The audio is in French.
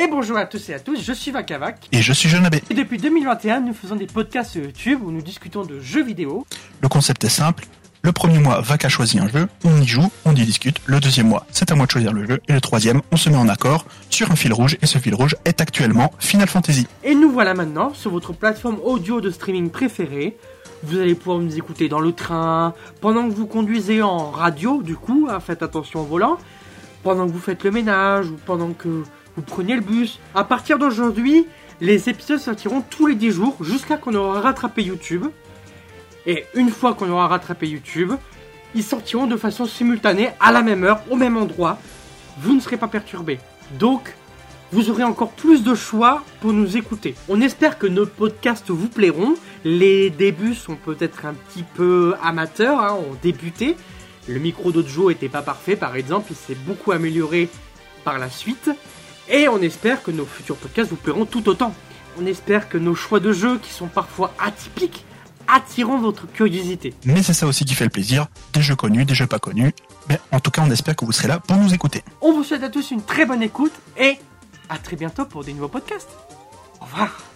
Et bonjour à tous et à tous, je suis Vakavac. Et je suis Jonabé. Et depuis 2021, nous faisons des podcasts sur YouTube où nous discutons de jeux vidéo. Le concept est simple. Le premier mois, Vac a choisi un jeu, on y joue, on y discute. Le deuxième mois, c'est à moi de choisir le jeu. Et le troisième, on se met en accord sur un fil rouge. Et ce fil rouge est actuellement Final Fantasy. Et nous voilà maintenant sur votre plateforme audio de streaming préférée. Vous allez pouvoir nous écouter dans le train, pendant que vous conduisez en radio, du coup, hein, faites attention au volant, pendant que vous faites le ménage ou pendant que vous prenez le bus. À partir d'aujourd'hui, les épisodes sortiront tous les 10 jours jusqu'à qu'on aura rattrapé YouTube. Et une fois qu'on aura rattrapé YouTube, ils sortiront de façon simultanée à la même heure, au même endroit. Vous ne serez pas perturbé. Donc, vous aurez encore plus de choix pour nous écouter. On espère que nos podcasts vous plairont. Les débuts sont peut-être un petit peu amateurs, hein, on débuté. Le micro d'Ojo était pas parfait par exemple, il s'est beaucoup amélioré par la suite. Et on espère que nos futurs podcasts vous plairont tout autant. On espère que nos choix de jeux, qui sont parfois atypiques, attireront votre curiosité. Mais c'est ça aussi qui fait le plaisir. Des jeux connus, des jeux pas connus. Mais en tout cas, on espère que vous serez là pour nous écouter. On vous souhaite à tous une très bonne écoute et à très bientôt pour des nouveaux podcasts. Au revoir